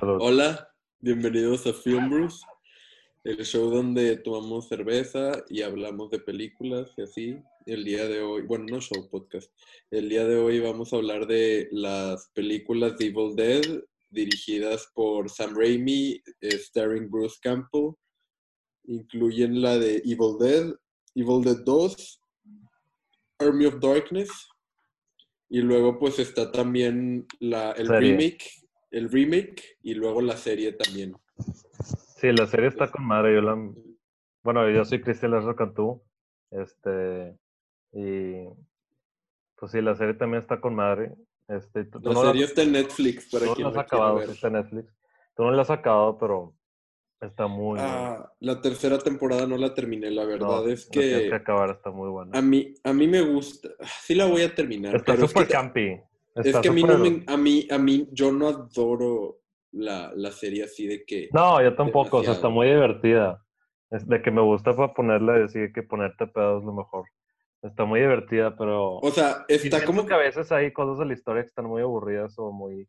Hola, bienvenidos a Film Brews, el show donde tomamos cerveza y hablamos de películas y así. El día de hoy, bueno, no show, podcast. El día de hoy vamos a hablar de las películas de Evil Dead dirigidas por Sam Raimi, eh, starring Bruce Campbell. Incluyen la de Evil Dead, Evil Dead 2, Army of Darkness. Y luego pues está también la, el Serie. remake, el remake y luego la serie también. Sí, la serie está con madre. Yo la, bueno, yo soy Cristian Lázaro Cantú. Este, y pues sí, la serie también está con madre. Este, tú, tú La serie está en Netflix para no quien la has acabado, ver. está en Netflix. Tú no la has acabado, pero está muy. Ah, la tercera temporada no la terminé, la no, verdad es la tienes que que acabar, está muy buena. a mí, a mí me gusta. Sí la voy a terminar, Está es súper que, campi. es que a mí no me, a mí, a mí, yo no adoro la, la serie así de que. No, yo tampoco, o sea, está muy divertida. Es de que me gusta para ponerla y decir que ponerte pedo es lo mejor. Está muy divertida, pero O sea, está como que a veces hay cosas de la historia que están muy aburridas o muy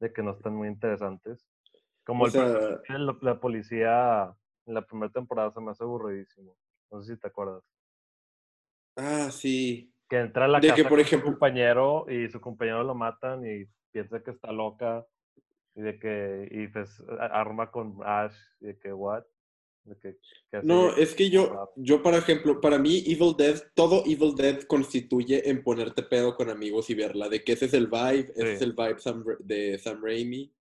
de que no están muy interesantes. Como el sea- la, la policía en la primera temporada se me hace aburridísimo. No sé si te acuerdas. Ah, sí. Que entra a la De casa que, por con ejemplo- su compañero y su compañero lo matan y piensa que está loca y de que y pues arma con Ash y de que what de que, No, es que yo, yo, por ejemplo, para mí Evil Dead, todo Evil Dead constituye en ponerte pedo con amigos y verla, de que ese es el vibe, ese es el vibe Sam de Sam Raimi,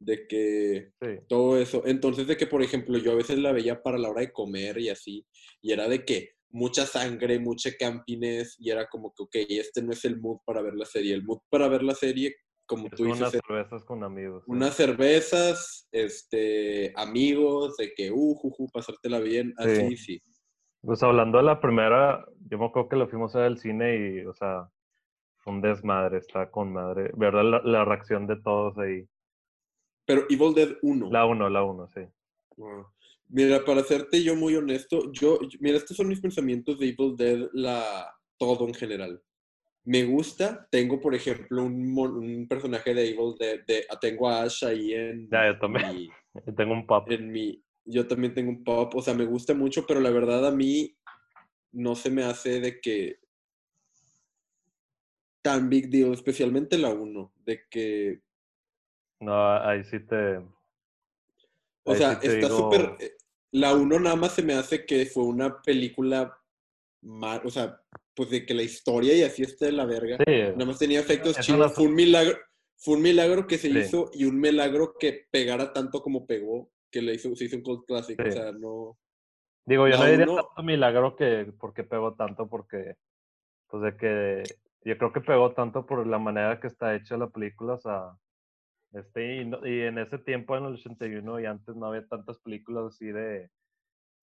de que sí. todo eso. Entonces, de que, por ejemplo, yo a veces la veía para la hora de comer y así, y era de que mucha sangre, mucha campines, y era como que, ok, este no es el mood para ver la serie. El mood para ver la serie, como Es tú dices, unas es cervezas con amigos. sí. unas cervezas, este, amigos, de que, uh, ju, ju, pasártela bien, así, sí. Pues hablando de la primera, yo me acuerdo que la fuimos a ver al cine y, o sea, fue un desmadre, está con madre. ¿Verdad? La, la reacción de todos ahí. Pero Evil Dead 1. La uno, la uno, sí. Wow. Mira, para serte yo muy honesto, yo, yo- mira, estos son mis pensamientos de Evil Dead, la, todo en general. Me gusta, tengo por ejemplo un, un personaje de Evil Dead, de, tengo a Ash ahí en, Ya, yo también. mi- Y tengo un pop. en mi, yo también tengo un pop, o sea, me gusta mucho, pero la verdad a mí no se me hace de que tan big deal, especialmente la 1, de que, No, ahí sí te... o sea, sí está digo- súper, eh, la 1 nada más se me hace que fue una película, mal, o sea, pues de que la historia y así está de la verga, Sí, nada más tenía efectos Eso chidos, no- fue un milagro, fue un milagro que se Sí. hizo y un milagro que pegara tanto como pegó, que le hizo, se hizo un cult classic, o sea, no... digo, yo la no diría uno- tanto milagro que porque pegó tanto, porque, pues de que, yo creo que pegó tanto por la manera que está hecha la película, o sea, este, y, no- y en ese tiempo, en el 81 y antes, no había tantas películas así de,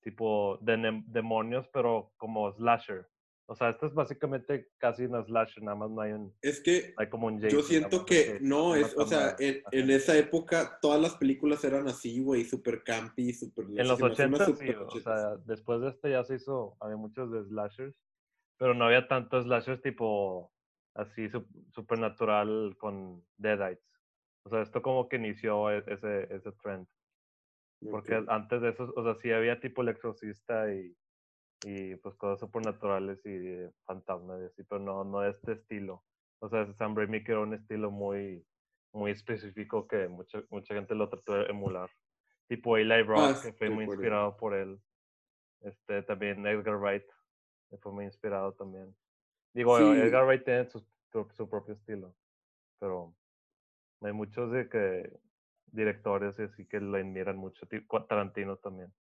tipo, de demonios, pero como slasher. O sea, esto es básicamente casi una slasher, nada más no hay un, Es que no hay como un Yo siento que no, es, o sea, en, esa época todas las películas eran así, güey, super campy, super... En los se me hace una 80 sí, super o sea, después de este ya se hizo, había muchos de slashers, pero no había tantos slashers tipo así sup- supernatural con Deadites. O sea, esto como que inició e- ese, ese trend. Porque antes de eso, o sea, sí había tipo el exorcista y, y pues cosas supernaturales y de fantasmas y así, pero no, no de este estilo. O sea, Sam Raimi creó un estilo muy, muy específico que mucha, mucha gente lo trató de emular. Tipo Eli Roth, Ah, que fue muy acuerdo. inspirado por él. Este, también Edgar Wright, que fue muy inspirado también. Digo, Sí. Edgar Wright tiene su, su- su propio estilo, pero hay muchos de que directores y así que lo admiran mucho. Tarantino también.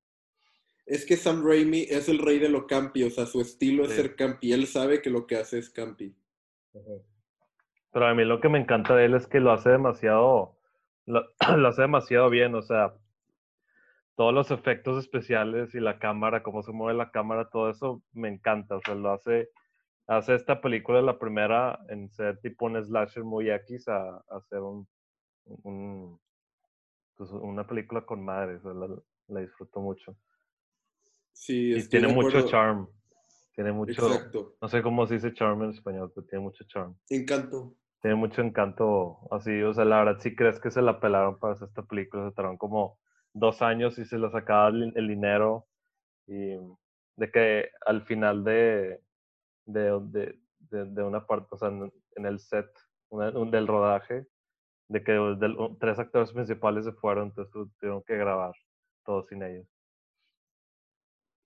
Es que Sam Raimi es el rey de lo campi, o sea, su estilo es ser campi, él sabe que lo que hace es campi. Pero a mí lo que me encanta de él es que lo hace demasiado, lo, lo hace demasiado bien, o sea, todos los efectos especiales y la cámara, cómo se mueve la cámara, todo eso me encanta, o sea, lo hace, hace esta película la primera en ser tipo un slasher muy X a, hacer un, un pues, una película con madre, o sea, la, la disfruto mucho. Sí, Y tiene mucho charm. Tiene mucho, Exacto. no sé cómo se dice charm en español, pero tiene mucho charm. Encanto. Tiene mucho encanto así, o sea, la verdad sí crees que se la pelaron para hacer esta película, se tardaron como dos años y se la sacaba el, el dinero y de que al final de, de, de, de, de una parte, o sea, en, en el set una- un- del rodaje, de que del- tres actores principales se fueron, entonces tuvieron que grabar todo sin ellos.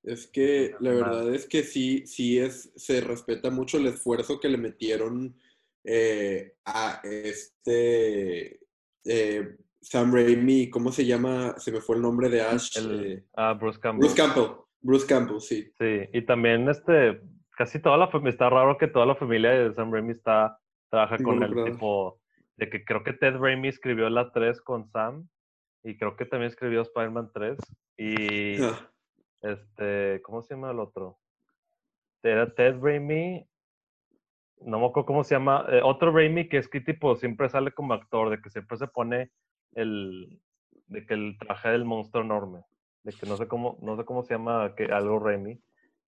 Es que la verdad es que sí, sí es, se respeta mucho el esfuerzo que le metieron eh, a este eh, Sam Raimi, ¿cómo se llama? Se me fue el nombre de Ash. El, eh, ah, Bruce Campbell. Bruce Campbell. Bruce Campbell, sí. Sí, y también este, casi toda la familia, está raro que toda la familia de Sam Raimi está, trabaja con él, tipo, de que creo que Ted Raimi escribió la 3 con Sam, y creo que también escribió Spider-Man 3, y Ah, este, ¿cómo se llama el otro? Era Ted Raimi, no me acuerdo cómo se llama, eh, otro Raimi que es que tipo siempre sale como actor, de que siempre se pone el, de que el traje del monstruo enorme, de que no sé cómo, no sé cómo se llama, que algo Raimi,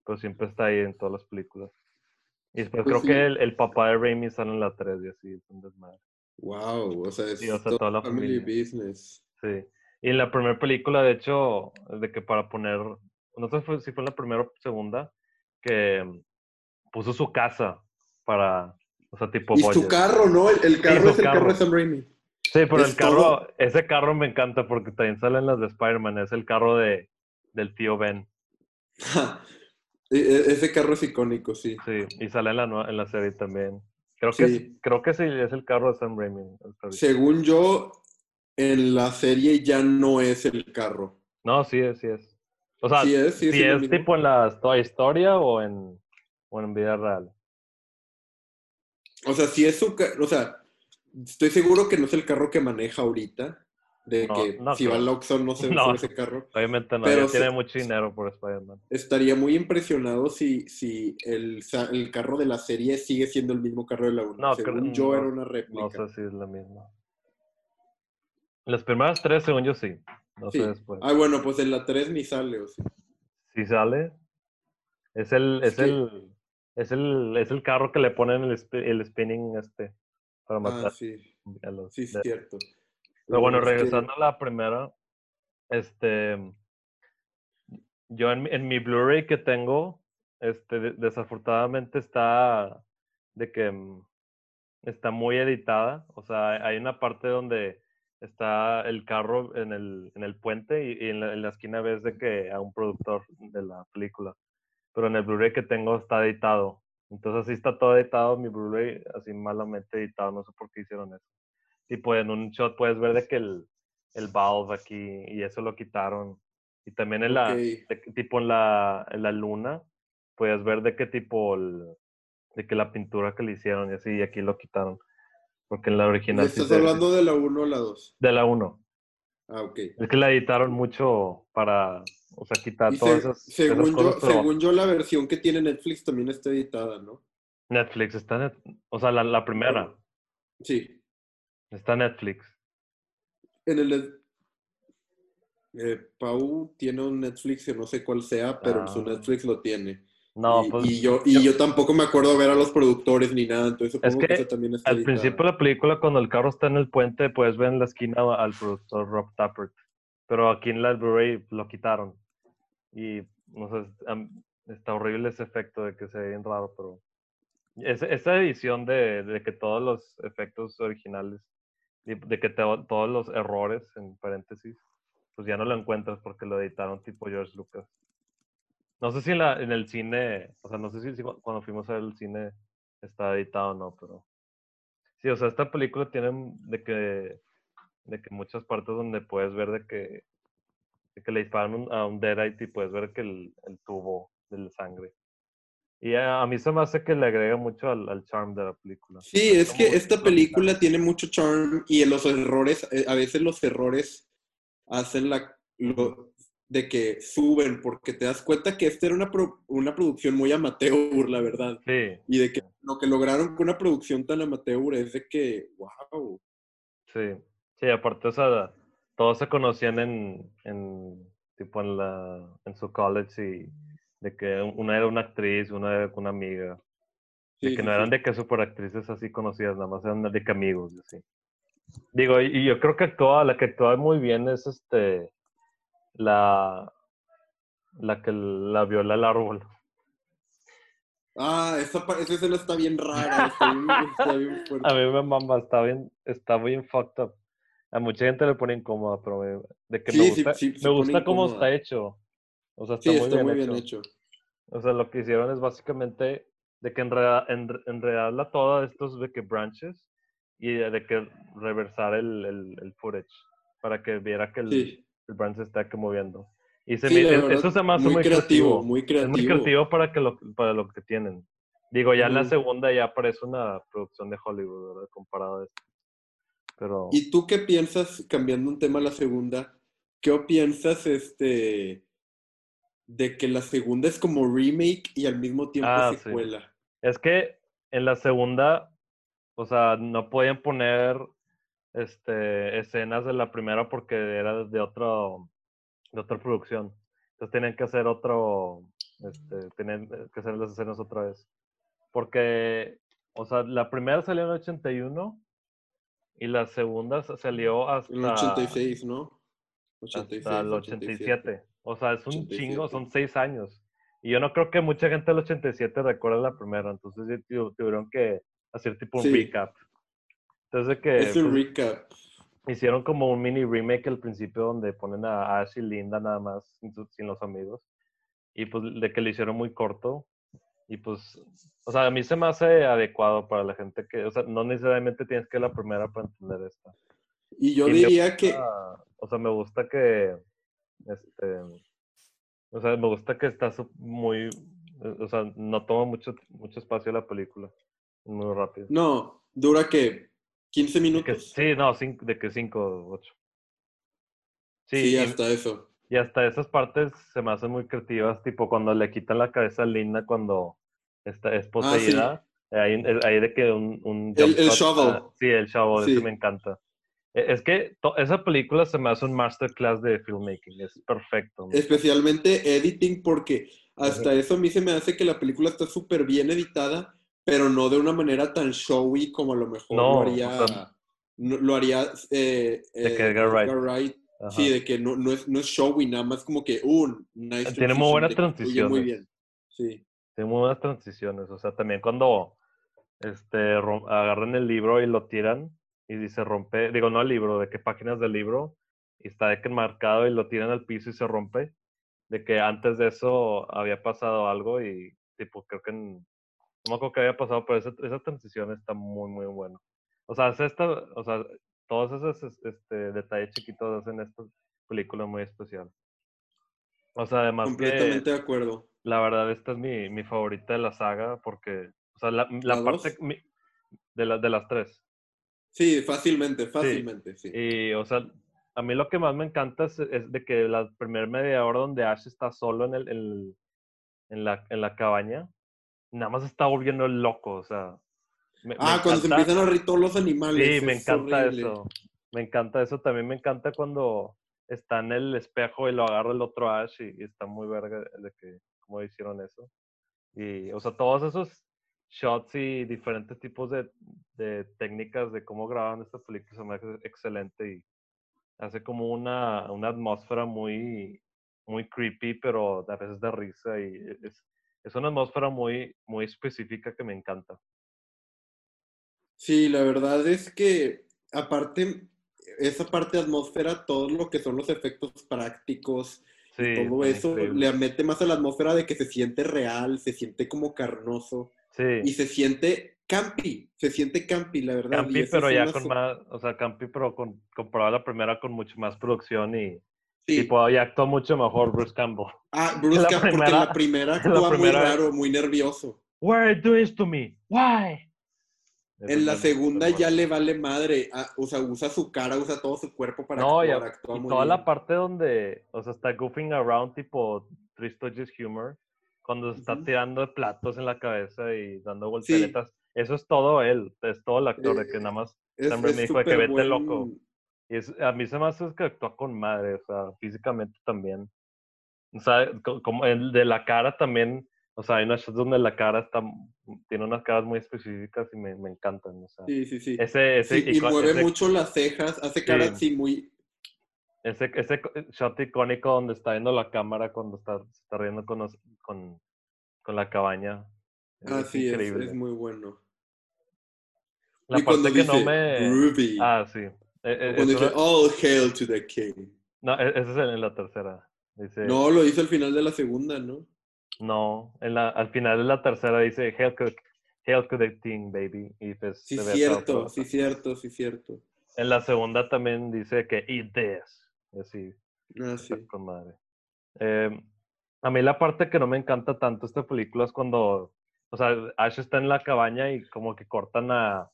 pero siempre está ahí en todas las películas. Y después Pues creo sí. que el, el papá de Raimi sale en la 3 y así, es un desmadre. wow, o sea, es Sí, o sea, todo toda la family familia. business. Sí. Y en la primera película, de hecho, de que para poner, no sé si fue en la primera o segunda, que mm, puso su casa para, o sea, tipo Y su carro, ¿no? El, el carro su es el carro carro. de Sam Raimi. Sí, pero es el carro, todo. ese carro me encanta porque también salen las de Spider-Man, es el carro de, del tío Ben. Ese carro es icónico, sí. Sí, y sale en la, en la serie también. Creo que, Sí. sí, creo que sí, es el carro de Sam Raimi. Según yo, en la serie ya no es el carro. No, sí es, sí es. O sea, Sí es, sí es si es mismo. tipo en la historia o en, o en vida real. O sea, si es su ca- o sea, estoy seguro que no es el carro que maneja ahorita. De No, que no si va Oxxo no se No. sube ese carro. Obviamente no, Pero se- tiene mucho dinero por Spider-Man. Estaría muy impresionado si, si el, el carro de la serie sigue siendo el mismo carro de la 1. No, Según creo- yo no- era una réplica. No sé si es la misma. Las primeras tres, según yo, sí. No Sí. sé después. Ah, bueno, pues en la 3 ni sale, o sí. Si sale, es el, Es el, es el, es el carro que le ponen el, el spinning este para Ah, matar sí, a los. sí, es de- cierto. Pero bueno, es que- regresando a la primera, este, yo en, mi- en mi Blu-ray que tengo, este, de- desafortunadamente está de que mm, está muy editada, o sea, hay una parte donde está el carro en el, en el puente y, y en, la, en la esquina ves de que a un productor de la película, pero en el Blu-ray que tengo está editado, entonces así está todo editado, mi Blu-ray así malamente editado, no sé por qué hicieron eso tipo en un shot puedes ver de que el, el valve aquí y eso lo quitaron. Y también en la, de tipo en la, en la luna, puedes ver de qué tipo, el- de que la pintura que le hicieron y así, y aquí lo quitaron. Porque en la ¿Me original sí estás se- hablando de la 1 o la 2? de la 1. Ah, ok. Es que la editaron mucho para, o sea, quitar todas se- esas, esas según, yo, cosas, pero según yo, la versión que tiene Netflix también está editada, ¿no? Netflix está, net- o sea, la, la primera Sí. Está Netflix. En el. eh, Pau tiene un Netflix que no sé cuál sea, pero en su Ah. Netflix lo tiene. No, y, pues y yo, y yo tampoco me acuerdo ver a los productores ni nada, entonces supongo que, también está Al principio de la película, cuando el carro está en el puente, puedes ver en la esquina al productor Rob Tappert. Pero aquí en la Blu-ray lo quitaron. Y no sé, está horrible ese efecto de que se ve bien raro, pero. es- esa edición de, de que todos los efectos originales, y de que te- todos los errores, en paréntesis, pues ya no lo encuentras porque lo editaron tipo George Lucas. No sé si en, la, en el cine, o sea, no sé si, si cu- cuando fuimos a ver el cine está editado o no, pero sí, o sea, esta película tiene de que, de que muchas partes donde puedes ver de que, de que le disparan a un Deadite y puedes ver que el, el tubo de la sangre. Y a, mí se me hace que le agrega mucho al, al charm de la película. Sí, es que esta película tiene mucho charm y los errores, eh, a veces los errores hacen la lo- de que suben, porque te das cuenta que esta era una, pro- una producción muy amateur, la verdad. Sí, Y de que lo que lograron con una producción tan amateur es de que, wow. sí, sí, aparte, o sea, todos se conocían en, en tipo en la, en su college y De que una era una actriz, una era una amiga. De Sí, que sí, no eran de que super actrices así conocidas, nada más eran de que amigos, así. Digo, y, y yo creo que actúa, la que actúa muy bien es este, la, la que la viola el árbol. Ah, esa, esa escena está bien rara, está bien, está bien fuerte. A mí me mama, está bien, está bien fucked up. A mucha gente le pone incómoda, pero me- de que Sí, me gusta, me gusta cómo está hecho. O sea, está, Sí, muy, está bien muy hecho. bien hecho. O sea, lo que hicieron es básicamente de que enreda- enre- enredarla toda estos de que branches y de que reversar el, el, el footage para que viera que el, Sí, el branch se está que moviendo. Y se Sí, me- la e- verdad, eso se me hace muy muy, creativo, creativo. muy Es creativo. muy creativo para, que lo, para lo que tienen. Digo, ya en la segunda ya parece una producción de Hollywood, ¿verdad? Comparado a esto. Pero... ¿Y tú qué piensas, cambiando un tema a la segunda, qué piensas este, de que la segunda es como remake y al mismo tiempo Ah, sí. secuela? Es que en la segunda, o sea, no podían poner este, escenas de la primera porque era de otro, de otra producción. Entonces tenían que hacer otro, este, tenían que hacer las escenas otra vez. Porque, o sea, la primera salió en el 81 y la segunda sa- salió hasta, En el 86, ¿no? hasta 86, el 87. 87. O sea, es un 87. chingo, son seis años. Y yo no creo que mucha gente del 87 recuerde la primera, entonces tuvieron que hacer tipo un Sí. recap. Entonces de que Es un pues, recap. hicieron como un mini remake al principio donde ponen a Ash y Linda nada más sin, los amigos. Y pues de que lo hicieron muy corto. Y pues, o sea, a mí se me hace adecuado para la gente que, o sea, no necesariamente tienes que ver la primera para entender esta. Y yo Y diría que, gusta- o sea, me gusta que, este, o sea, me gusta que está muy, eh, o sea, no toma mucho, mucho espacio la película, muy rápido. no, dura que 15 De que- minutos. sí, no, cinco, de que 5, 8. Sí, Sí, y, hasta eso. y hasta esas partes se me hacen muy creativas, tipo cuando le quitan la cabeza a Linda cuando está, es Ah, sí. poseída. ahí, eh, ahí de que un, un El- el shovel. ah, sí, el shovel, Sí. ese me encanta. E- Es que esa película se me hace un masterclass de filmmaking, es perfecto. me Especialmente editing, porque hasta eso a mí se me hace que la película está súper bien editada, pero no de una manera tan showy como a lo mejor No, lo o haría, sea- no- lo haría eh, De que eh, Edgar Wright. Sí, de que no, no, es, no es showy, nada más como que, uh, nice Tiene muy buenas fluye muy transiciones. bien. Sí. Tiene muy buenas transiciones. O sea, también cuando este, agarran el libro y lo tiran y dice rompe, digo, no el libro, de qué páginas del libro, y está de que enmarcado y lo tiran al piso y se rompe. De que antes de eso había pasado algo y, tipo, creo que en- no me acuerdo qué había pasado, pero esa, esa transición está muy, muy buena. O sea, es esta, o sea, todos esos es- este, detalles chiquitos hacen esta película muy especial. O sea, además que Completamente de acuerdo. la verdad, esta es mi, mi favorita de la saga porque, o sea, la, la ¿La parte mi- de, la- de las tres. Sí, fácilmente, fácilmente, sí. Y, o sea, a mí lo que más me encanta es, es de que la primera media hora donde Ash está solo en, el, el- en, la, en la cabaña, nada más está volviendo loco, o sea. me- me ah, cuando se empiezan a reír todos los animales. Sí, me es encanta horrible. eso. Me encanta eso. También me encanta cuando está en el espejo y lo agarra el otro Ash y, y está muy verga de que cómo hicieron eso. Y, o sea, todos esos shots y diferentes tipos de, de técnicas de cómo graban esta película se me hace excelente y hace como una, una atmósfera muy, muy creepy, pero a veces de risa y es, es una atmósfera muy, muy específica que me encanta. Sí, la verdad es que aparte, esa parte de atmósfera, todo lo que son los efectos prácticos, Sí, todo eso le mete más a la atmósfera de que se siente real, se siente como carnoso Sí. y se siente campi, se siente campi, la verdad. y Campi, pero ya con más, o sea, Campi, pero con, comparado a la primera con mucho más producción y Sí. tipo, ya actuó mucho mejor Bruce Campbell. Ah, Bruce Campbell, porque en la primera actúa muy raro, muy nervioso. Why are you doing this to me? Why? En la segunda ya le vale madre, ah, o sea, usa su cara, usa todo su cuerpo para No, y, actuar, a- actúa y muy toda bien. la parte donde, o sea, está goofing around tipo Three Stooges humor, cuando se está Ujú. tirando platos en la cabeza y dando Sí. volteretas, eso es todo él, es todo el actor, de que Eh, nada más, Es, Raimi es dijo de que vete buen- loco. y es, a mí se me hace que actúa con madre, o sea, físicamente también. O sea, como el de la cara también, o sea, hay unas shots donde la cara está, tiene unas caras muy específicas y me, me encantan. O sea, Sí, sí, sí. ese, ese, Sí, y ico- mueve ese- mucho las cejas, hace caras Sí. así muy... Ese, ese co- shot icónico donde está viendo la cámara cuando está, se está riendo con, los- con, con la cabaña. Ah, es sí, es, increíble. es muy bueno. La y parte que dice no me. groovy, Ah, sí. E- e- cuando dice all hail to the king. No, e- ese es en la tercera. Dice, No, lo hizo al final de la segunda, ¿no? no, en la, al final de la tercera dice Hail to, hail to the king, baby. Y pues Sí, cierto, sí, cierto, sí, cierto. En la segunda también dice que eat this. Y Así, Ah, sí. con madre. Eh, a mí la parte que no me encanta tanto esta película es cuando, o sea, Ash está en la cabaña y como que cortan a,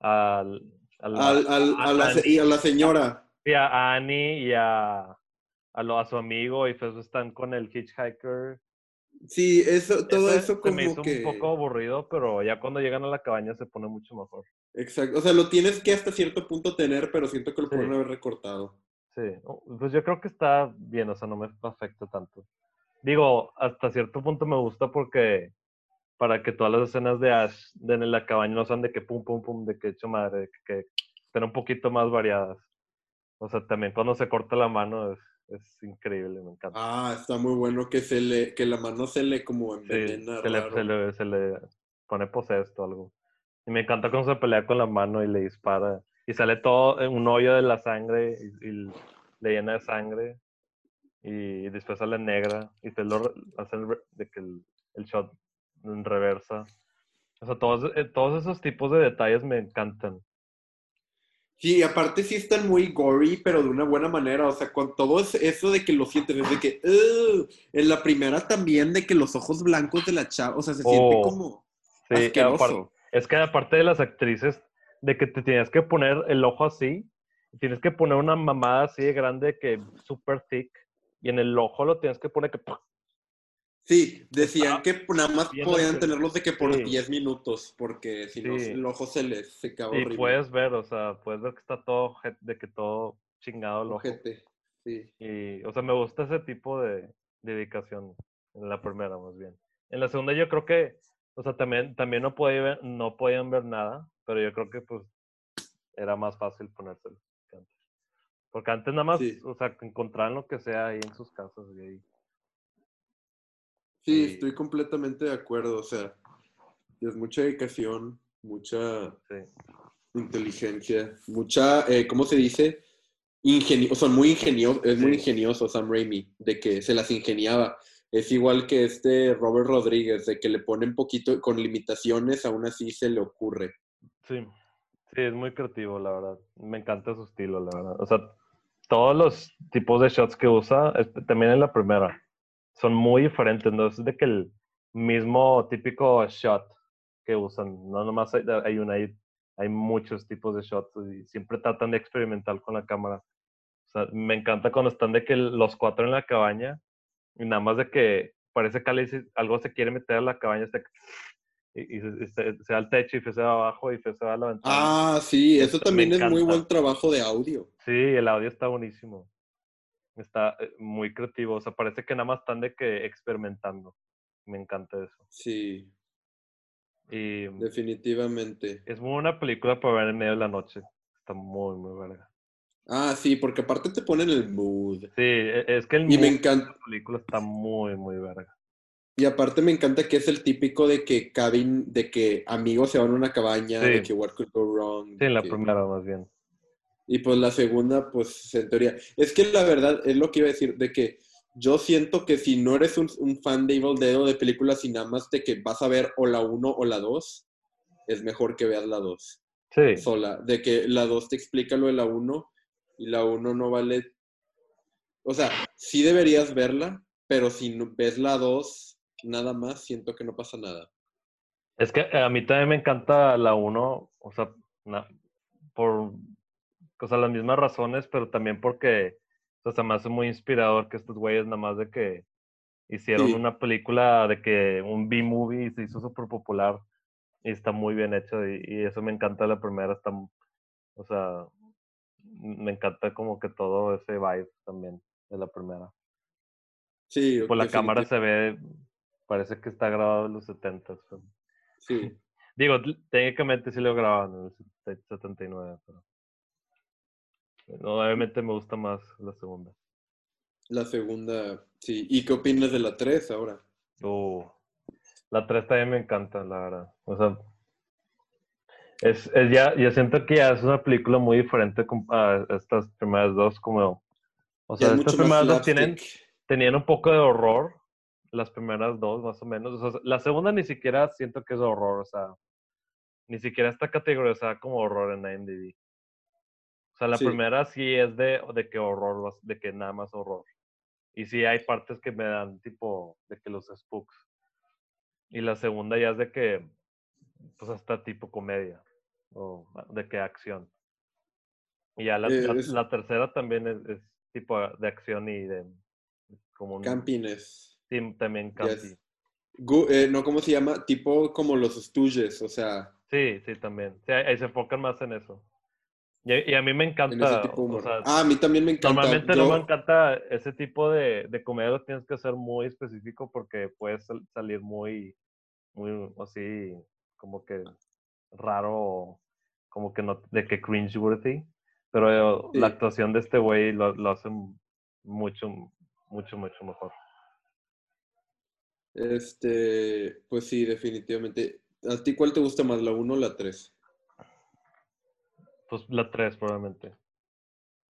la- Al, al- a, la, a- se- y a la señora. sí, a Annie y a, a, lo- a su amigo y pues están con el hitchhiker. Sí, eso, todo eso se como me hizo que... un poco aburrido, pero ya cuando llegan a la cabaña se pone mucho mejor. Exacto. O sea, lo tienes que hasta cierto punto tener, pero siento que lo Sí. pueden haber recortado. Sí, pues yo creo que está bien, o sea, no me afecta tanto. Digo, hasta cierto punto me gusta porque para que todas las escenas de Ash de en la cabaña no sean de que pum, pum, pum, de que hecho madre, que, que estén un poquito más variadas. O sea, también cuando se corta la mano es, es increíble, me encanta. Ah, está muy bueno que se le, que la mano se le como Sí, envenena. se, le, se, le, se le pone posesto algo. Y me encanta cuando se pelea con la mano y le dispara. Y sale todo en un hoyo de la sangre y, y le llena de sangre. Y después sale negra. Y te lo re- hace el, re- de que el, el shot en reversa. O sea, todos, eh, todos esos tipos de detalles me encantan. Sí, aparte sí están muy gory, pero de una buena manera. O sea, con todo es- eso de que lo sientes, es de que. "Ugh". En la primera también, de que los ojos blancos de la chava, o sea, se siente Oh, como Sí, asqueroso. es que aparte de las actrices, de que te tienes que poner el ojo así, tienes que poner una mamada así de grande que super thick, y en el ojo lo tienes que poner que... Sí, decían que nada más podían tenerlos de que por Sí. 10 minutos, porque si no, el ojo se les secaba Y horrible. puedes ver, o sea, puedes ver que está todo, de que todo chingado el ojo. Ojete, sí. Y, o sea, me gusta ese tipo de dedicación, en la primera más bien. En la segunda yo creo que, o sea, también, también no, podía ver- no podían ver nada, pero yo creo que pues era más fácil ponérselo que antes. Porque antes nada más, Sí. o sea, encontraban lo que sea ahí en sus casas y ahí. Sí, estoy completamente de acuerdo. O sea, es mucha dedicación, mucha Sí. inteligencia, mucha, eh, ¿cómo se dice? Ingenio, sea, muy ingenioso, es muy ingenioso Sam Raimi, de que se las ingeniaba. Es igual que este Robert Rodríguez, de que le pone un poquito con limitaciones, aún así se le ocurre. Sí, sí, es muy creativo, la verdad. Me encanta su estilo, la verdad. O sea, todos los tipos de shots que usa, es- también en la primera, son muy diferentes. No es de que el mismo típico shot que usan, no nomás hay, hay una, hay, hay muchos tipos de shots y siempre tratan de experimentar con la cámara. O sea, me encanta cuando están de que los cuatro en la cabaña y nada más de que parece que algo se quiere meter a la cabaña hasta que- y, y se, se- va al techo y se va abajo y se va a la ventana. Ah, sí, eso me también es muy buen trabajo de audio. Sí, el audio está buenísimo. Está eh, muy creativo. O sea, parece que nada más están de que experimentando. Me encanta eso. Sí, Y definitivamente. es muy buena película para ver en medio de la noche. Está muy, muy verga. Ah, sí, porque aparte te ponen el mood. Sí, e- es que el Y me mood de encanta, la película está muy, muy verga. Y aparte me encanta que es el típico de que cabin, de que amigos se van a una cabaña, Sí. de que what could go wrong. Sí, la que- primera más bien. Y pues la segunda, pues en teoría. Es que la verdad es lo que iba a decir, de que yo siento que si no eres un, un fan de Evil Dead o de películas y nada más de que vas a ver o la 1 o la 2, es mejor que veas la 2 Sí, sola. De que la 2 te explica lo de la 1 y la 1 no vale. O sea, sí deberías verla, pero si no- ves la 2 nada más, siento que no pasa nada. es que a mí también me encanta la 1, o sea, na- por o sea, las mismas razones, pero también porque o sea, se me hace muy inspirador que estos güeyes nada más de que hicieron Sí. una película de que un B-movie se hizo súper popular y está muy bien hecho y, y eso me encanta la primera, está, o sea, me encanta como que todo ese vibe también de la primera. Sí, Por la cámara se ve, parece que está grabado en los 70. pero- Sí. Digo, técnicamente sí lo grababan en el 70 79, pero... No, obviamente me gusta más la segunda. La segunda, sí. ¿Y qué opinas de la 3 ahora? Uh, la 3 también me encanta, la verdad. O sea, es, es ya, yo siento que ya es una película muy diferente a estas primeras dos, como, o sea, es estas primeras dos tienen, tenían un poco de horror, las primeras dos más o menos. O sea, la segunda ni siquiera siento que es horror, o sea, ni siquiera está categorizada como horror en IMDb. O sea, la Sí. primera sí es de, de que horror, de que nada más horror. Y sí hay partes que me dan tipo de que los spooks. Y la segunda ya es de que, pues hasta tipo comedia. O de que acción. Y ya la, Eh, la- es- la tercera también es, es tipo de acción y de como un Campines. Sí, también Yes. Gu- eh, no, ¿cómo se llama? Tipo como los Stooges, o sea, Sí, sí, también. Sí, ahí ahí se enfocan más en eso. Y, y a mí me en encanta. o sea, ah, a mí también me encanta. Normalmente no Yo- me encanta ese tipo de, de comedia, lo tienes que ser muy específico porque puedes sal- salir muy, muy así, como que raro, como que no, de que cringeworthy. Pero Sí. la actuación de este güey lo, lo hace mucho, mucho, mucho mejor. Este, pues sí, definitivamente. ¿A ti cuál te gusta más, la 1 o la 3? Pues la 3 probablemente.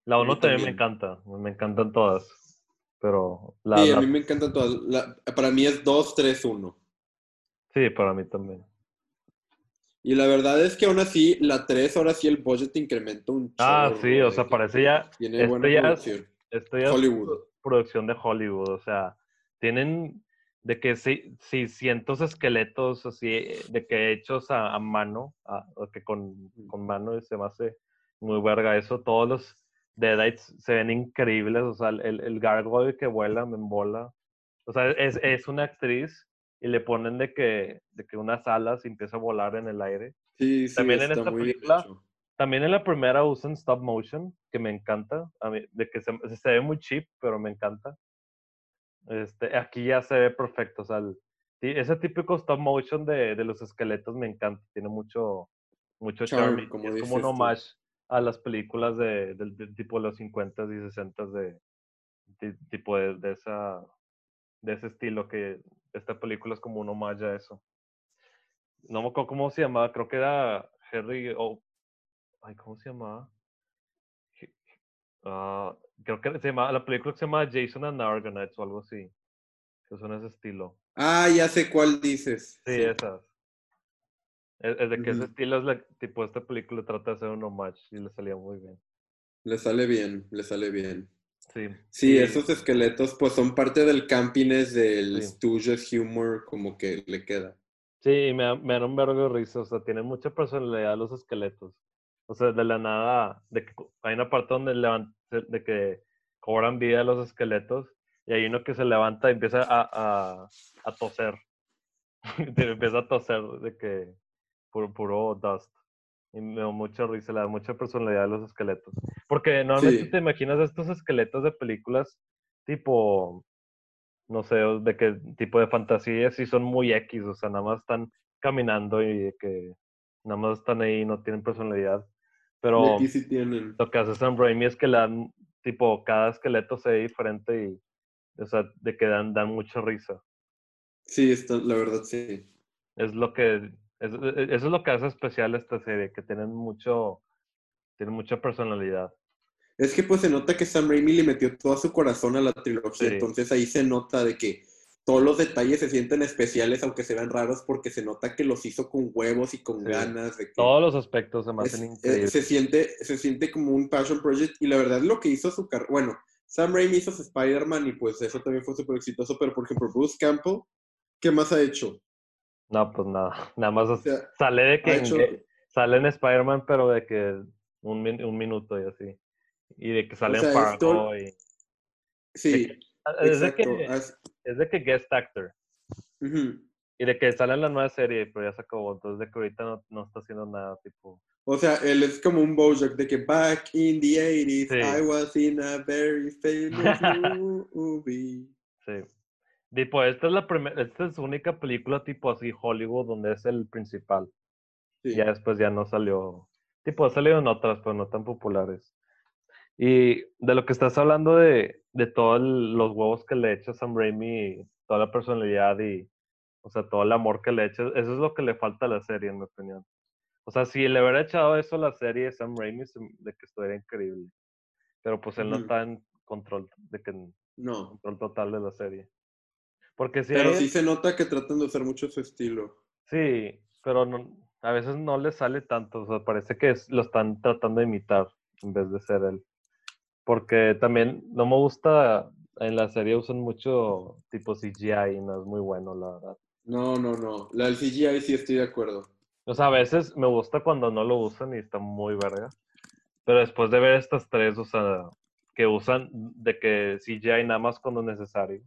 La mí 1 también me también. encanta, me encantan todas. Pero la, Sí, a la- mí me encantan todas. La- para mí es 2, 3, 1. sí, para mí también. Y la verdad es que aún así, la 3, ahora sí el budget incrementa un Ah, chorro, sí, o sea, parece ya- Tiene este buena ya es- producción. Esto ya es Hollywood. pro- producción de Hollywood, o sea, tienen de que si, 600 esqueletos así, eh, de que hechos a, a mano, a- o que con, con mano se me hace muy verga eso, todos los Deadites se ven increíbles, o sea, el, el gargoyle que vuela me embola, o sea, es, es una actriz y le ponen de que, de que unas alas y empieza a volar en el aire. Sí, sí, También en está esta muy bien hecho. También en la primera usan stop motion, que me encanta. A mí, de que se, se ve muy cheap, pero me encanta. Este, aquí ya se ve perfecto. O sea, el- ese típico stop motion de, de los esqueletos me encanta. Tiene mucho, mucho Charm, como es como un homage a las películas de, del, del tipo de los 50s y 60s de, de- tipo de, de esa de ese estilo que esta película es como un homage a eso. No me acuerdo cómo se llamaba, creo que era Harry o ay, ¿cómo se llamaba? Ah, creo que se llamaba, la película que se llama Jason and the Argonauts o algo así. Que son ese estilo. Ah, ya sé cuál dices. Sí, Sí. esas. Es, es de que ese estilo es la, tipo, esta película trata de hacer un homage y le salía muy bien. Le sale bien, le sale bien. Sí. Sí, y- esos esqueletos pues son parte del campines del Sí. Humor, como que le queda. Sí, me, me dan un vergo de risa, o sea, tienen mucha personalidad los esqueletos. O sea, de la nada, de que hay una parte donde levan- se- de que cobran vida los esqueletos y hay uno que se levanta y empieza a, a, a toser. Empieza a toser de que puro, puro dust. Y me da mucha risa, le da mucha personalidad a los esqueletos. Porque normalmente Sí. te imaginas estos esqueletos de películas tipo, no sé, de qué tipo de fantasía, sí son muy X, o sea, nada más están caminando y que nada más están ahí y no tienen personalidad. Pero aquí sí tienen. lo que hace Sam Raimi es que le dan, tipo, cada esqueleto se ve diferente y, o sea, de que dan, dan mucha risa. Sí, está, la verdad sí. Es lo que, es- e- eso es lo que hace especial esta serie, que tienen mucho, tienen mucha personalidad. Es que pues se nota que Sam Raimi le metió todo su corazón a la trilogía, Sí. entonces ahí se nota de que todos los detalles se sienten especiales, aunque se vean raros, porque se nota que los hizo con huevos y con Sí. ganas de que Todos los aspectos se me hacen eh, increíbles. se siente se siente como un passion project y la verdad lo que hizo su carrera, bueno, Sam Raimi hizo Spider-Man y pues eso también fue súper exitoso, pero por ejemplo Bruce Campbell, ¿qué más ha hecho? No, pues nada, nada más O sea, sale de que hecho, sale en Spider-Man, pero de que un, un minuto y así. Y de que sale sea, en Fargo todo- y... sí, Es de, que, es de que guest actor. Y de que sale en la nueva serie, pero ya se acabó. Entonces de que ahorita no, no está haciendo nada, tipo... O sea, él es como un Bojack de que back in the 80s Sí. I was in a very famous movie. Sí. Tipo, esta es la primera, esta es su única película tipo así Hollywood donde es el principal. Sí. Ya después ya no salió. Tipo, ha salido en otras, pero no tan populares. Y de lo que estás hablando de, de todos los huevos que le echa Sam Raimi, toda la personalidad y, o sea, todo el amor que le echa, eso es lo que le falta a la serie, en mi opinión. O sea, si le hubiera echado eso a la serie Sam Raimi, de que estuviera increíble. Pero pues él no está en control, de que No. control total de la serie. Porque si Pero hay- sí se nota que tratan de usar mucho su estilo. Sí, pero no, a veces no le sale tanto, o sea, parece que es- lo están tratando de imitar en vez de ser él. Porque también no me gusta, en la serie usan mucho tipo CGI y no es muy bueno, la verdad. No, no, no. La del CGI sí estoy de acuerdo. O sea, a veces me gusta cuando no lo usan y está muy verga. Pero después de ver estas tres, o sea, que usan de que CGI nada más cuando es necesario.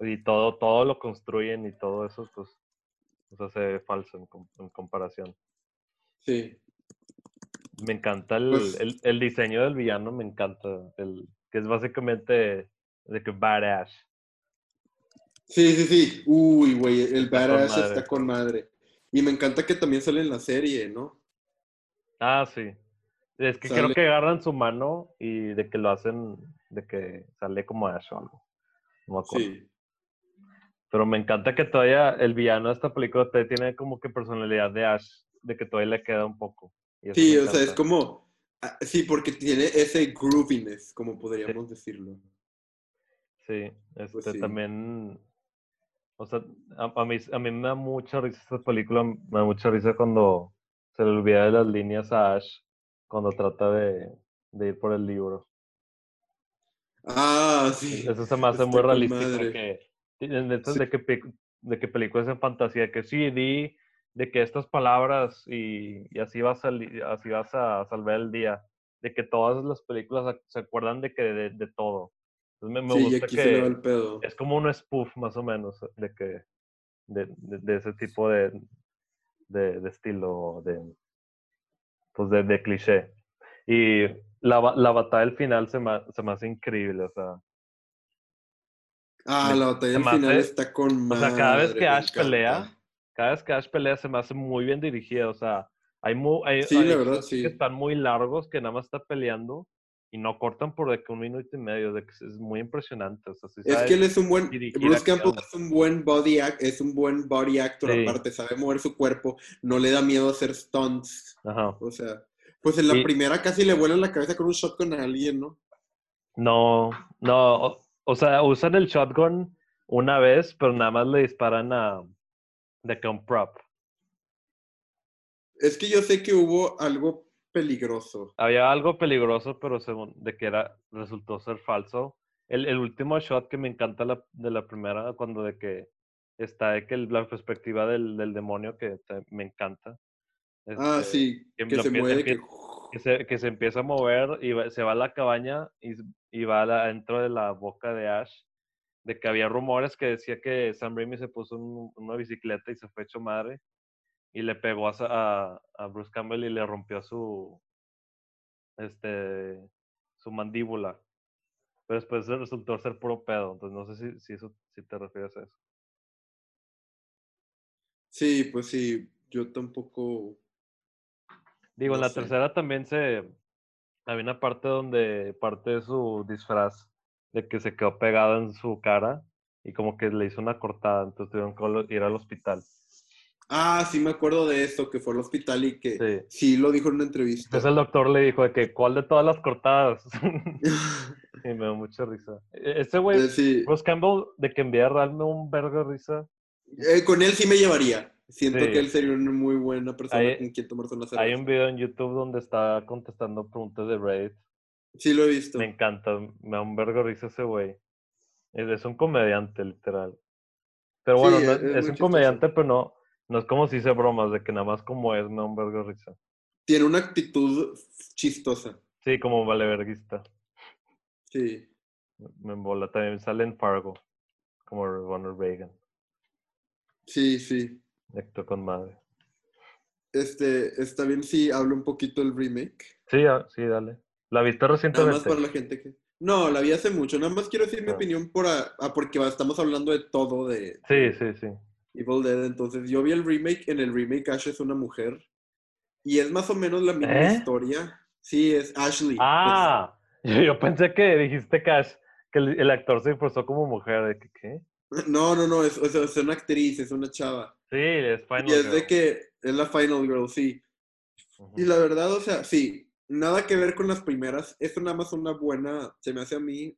Y todo, todo lo construyen y todo eso, pues, o sea, se ve falso en, com- en comparación. Sí. Me encanta el, Pues- el, el diseño del villano, me encanta. El, que es básicamente de que badass. Sí, sí, sí. Uy, güey, el Está badass está con madre. Y me encanta que también sale en la serie, ¿no? Ah, sí. Es que creo que agarran su mano y de que lo hacen, de que sale como Ash o algo. No me acuerdo. Sí. Pero me encanta que todavía el villano de esta película tiene como que personalidad de Ash, de que todavía le queda un poco. Sí, o sea, es como. ah, Sí, porque tiene ese grooviness, como podríamos decirlo. Sí, este Pues sí. también, o sea, a, a mí, a mí me da mucha risa esta película, me da mucha risa cuando se le olvida de las líneas a Ash, cuando trata de, de ir por el libro. Ah, sí. Eso se me hace muy con realístico, madre. que, en estas Sí. de, que, de que películas en fantasía, que sí, di de que estas palabras y, y así, vas a, así vas a salvar el día, de que todas las películas se acuerdan de que de, de todo. Entonces me, me Sí, y gusta aquí que... se el pedo. es como un spoof más o menos de que de, de- de ese tipo de, de, de estilo de pues de, cliché y la, la batalla del final se me, se me hace increíble o sea Ah, la batalla me final hace- está con o madre. sea cada vez que Ash pelea cada vez que Ash pelea se me hace muy bien dirigida o sea hay mu- hay, Sí, hay la verdad, shots sí. que están muy largos que nada más está peleando y no cortan por de que un minuto y medio de que es muy impresionante o sea sí Es que él es un buen. Bruce Campbell acción. es un buen body act, es un buen body actor Sí. aparte, sabe mover su cuerpo, no le da miedo hacer stunts. Ajá. O sea, pues en la Y- primera casi le vuela la cabeza con un shotgun a alguien, ¿no? No, no, o, o sea, usan el shotgun una vez, pero nada más le disparan a de que un prop. Es que yo sé que hubo algo peligroso. Había algo peligroso, pero según de que era resultó ser falso. El, el último shot que me encanta la- de la primera, cuando de que está de que el- la perspectiva del, del demonio que te- me encanta. Ah, Este, sí, que se empie- mueve, que... se, que se empieza a mover y va- se va a la cabaña y, y va a la- dentro de la boca de Ash. De que había rumores que decía que Sam Raimi se puso un- una bicicleta y se fue hecho madre y le pegó a, a, a Bruce Campbell y le rompió su este su mandíbula. Pero después resultó ser puro pedo. Entonces no sé si, si eso si te refieres a eso. Sí, pues sí, yo tampoco... Digo, en la sé. tercera también se. Había una parte donde parte de su disfraz de que se quedó pegado en su cara y como que le hizo una cortada, entonces tuvieron que ir al hospital. Ah, sí me acuerdo de eso, que fue al hospital y que Sí. sí, lo dijo en una entrevista. Entonces el doctor le dijo de que, ¿cuál de todas las cortadas? y me dio mucha risa. E- Ese güey, Eh, sí. Bruce Campbell, de que envía real me dio un vergo de risa. Eh, con él sí me llevaría. Siento Sí. que él sería una muy buena persona Hay- con quien tomarse una cerveza. Hay un video en YouTube donde está contestando preguntas de Reddit. Sí lo he visto. Me encanta, me da un vergo risa ese güey. Es, es un comediante, literal. Pero Sí, bueno, no- es- es es, muy un comediante, pero no, no es como si hice bromas, de que nada más como es, me da un vergo risa. Tiene una actitud chistosa. Sí, como valeverguista. Sí. Me embola. También sale en Fargo, como Ronald Reagan. Sí, sí. Actúa con madre. Este, está bien si hablo un poquito del remake. Sí, ah, sí, dale. ¿La viste Nada más recientemente? para la gente que. No, la vi hace mucho. Nada más quiero decir mi Ah. opinión por a- porque estamos hablando de todo de Sí, sí, sí. Evil Dead. Entonces, yo vi el remake. En el remake, Ash es una mujer. Y es más o menos la misma ¿Eh? historia. Sí, es Ashley. Ah, yo, yo pensé que dijiste, Cash, que el, el actor se disfrazó como mujer. ¿De que, qué? No, no, no. Es, o sea, es una actriz, es una chava. Sí, es Final y es de que es la Final Girl, sí. Y la verdad, o sea, sí, nada que ver con las primeras. Esto nada más una buena, se me hace a mí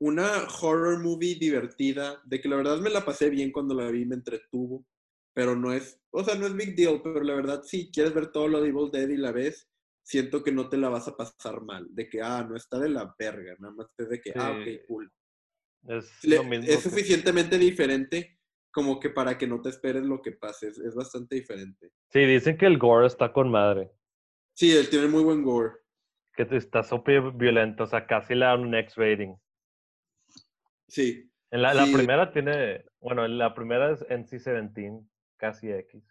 una horror movie divertida, de que la verdad me la pasé bien cuando la vi, me entretuvo, pero no es, o sea, no es big deal, pero la verdad, si quieres ver todo lo de Evil Dead y la ves, siento que no te la vas a pasar mal, de que, ah, no está de la verga, nada más es de que, ah, ok, cool. Es Le- lo mismo. es que- suficientemente diferente como que para que no te esperes lo que pase, es, es bastante diferente. Sí, dicen que el gore está con madre. Sí, él tiene muy buen gore. Que está súper violento. O sea, casi le dan un X rating. Sí, En la, primera tiene. Bueno, en la primera es NC-17, casi X.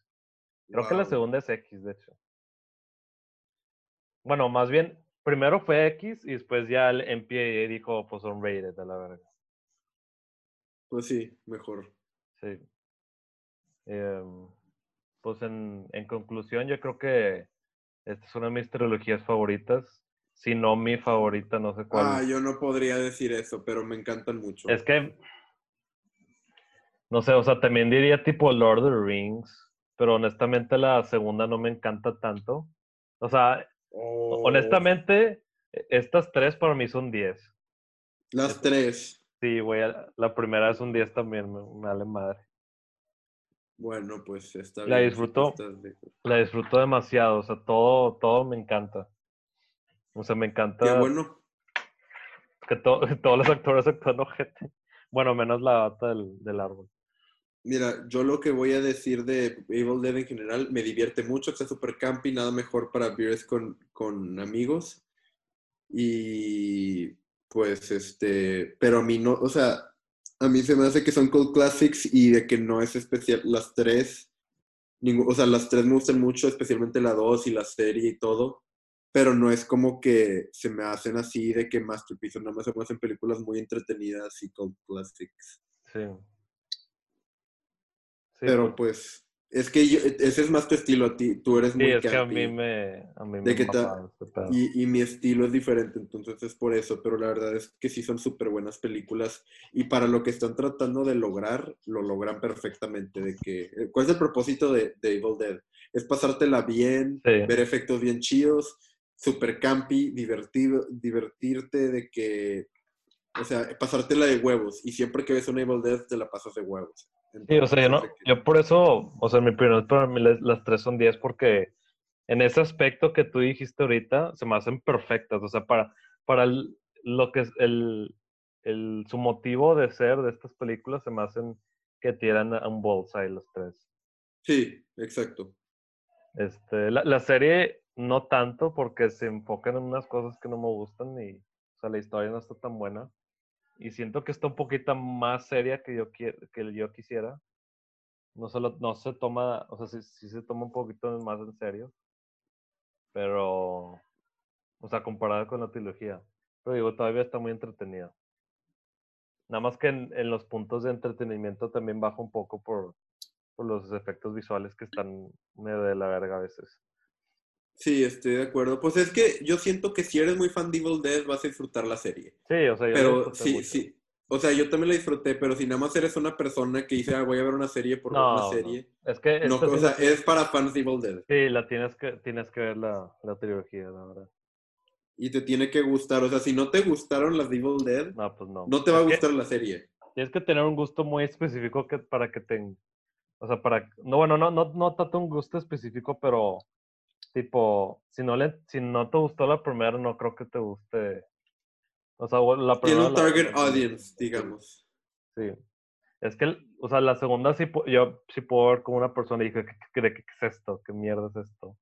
Creo que la segunda es X, de hecho. Bueno, más bien, primero fue X y después ya el MPAA dijo, pues son rated, a la verga. Pues sí, mejor. Sí. Em, pues en, en conclusión, yo creo que esta es una de mis trilogías favoritas. Si no mi favorita, no sé cuál. Ah, yo no podría decir eso, pero me encantan mucho. Es que, no sé, o sea, también diría tipo Lord of the Rings, pero honestamente la segunda no me encanta tanto. O sea, Oh, honestamente, e- estas tres para mí son 10. Las tres. Sí, güey, la primera es un 10 también, me, me vale madre. Bueno, pues está La bien. de- La disfruto demasiado, o sea, todo, todo me encanta. O sea, me encanta Qué bueno. que to- todos los actores actúan ojete. Bueno, menos la bata del, del árbol. Mira, yo lo que voy a decir de Evil Dead en general, me divierte mucho, está súper campy, nada mejor para beers con, con amigos. Y pues este, pero a mí no, o sea, a mí se me hace que son cult classics y de que no es especial, las tres, o sea, las tres me gustan mucho, especialmente la dos y la serie y todo, pero no es como que se me hacen así de que Masterpiece, nada más se me hacen películas muy entretenidas y cult classics. Sí. Sí, Pero pues, pues, es que yo- ese es más tu estilo a ti, tú eres sí, muy es que a mí me, a mí De me que este y, y mi estilo es diferente, entonces es por eso, pero la verdad es que sí son súper buenas películas y para lo que están tratando de lograr, lo logran perfectamente, de que, eh, ¿cuál es el propósito de, de Evil Dead? Es pasártela bien, Sí. ver efectos bien chidos, súper campy, divertido, divertirte de que, o sea, pasártela de huevos y siempre que ves una Evil Dead te la pasas de huevos. Sí, o sea, yo, no, yo por eso, o sea, mi opinión para mí las, las tres son 10 porque en ese aspecto que tú dijiste ahorita se me hacen perfectas, o sea, para, para el- lo que es el, el, su motivo de ser de estas películas se me hacen que tiran a un bullseye los tres. Sí, exacto. Este, la, la serie no tanto porque se enfocan en unas cosas que no me gustan y, o sea, la historia no está tan buena. Y siento que está un poquito más seria que yo, que yo quisiera. No solo, no se toma, o sea, sí, sí se toma un poquito más en serio. Pero, o sea, comparada con la trilogía. Pero digo, todavía está muy entretenida. Nada más que en, en los puntos de entretenimiento también baja un poco por, por los efectos visuales que están medio de la verga a veces. Sí, estoy de acuerdo. Pues es que yo siento que si eres muy fan de Evil Dead vas a disfrutar la serie. Sí, o sea, yo Pero sí, mucho. sí. O sea, yo también la disfruté, pero si nada más eres una persona que dice, ah, voy a ver una serie por No, una no. serie. Es que No, esta sí o sea, es para fans de Evil Dead. Sí, la tienes que, tienes que ver la, la trilogía, la verdad. Y te tiene que gustar. O sea, si no te gustaron las de Evil Dead, No, pues no. no te va a Es que gustar la serie. Tienes que tener un gusto muy específico que, para que te... O sea, para... No, bueno, no, no, no tanto un gusto específico, pero tipo, si no, le, si no te gustó la primera, no creo que te guste... O sea, la Tiene primera... un la- target la- audience, digamos. Sí. Es que, o sea, la segunda sí, yo sí puedo ver como una persona y dije, ¿qué, qué, qué- es esto? ¿Qué mierda es esto?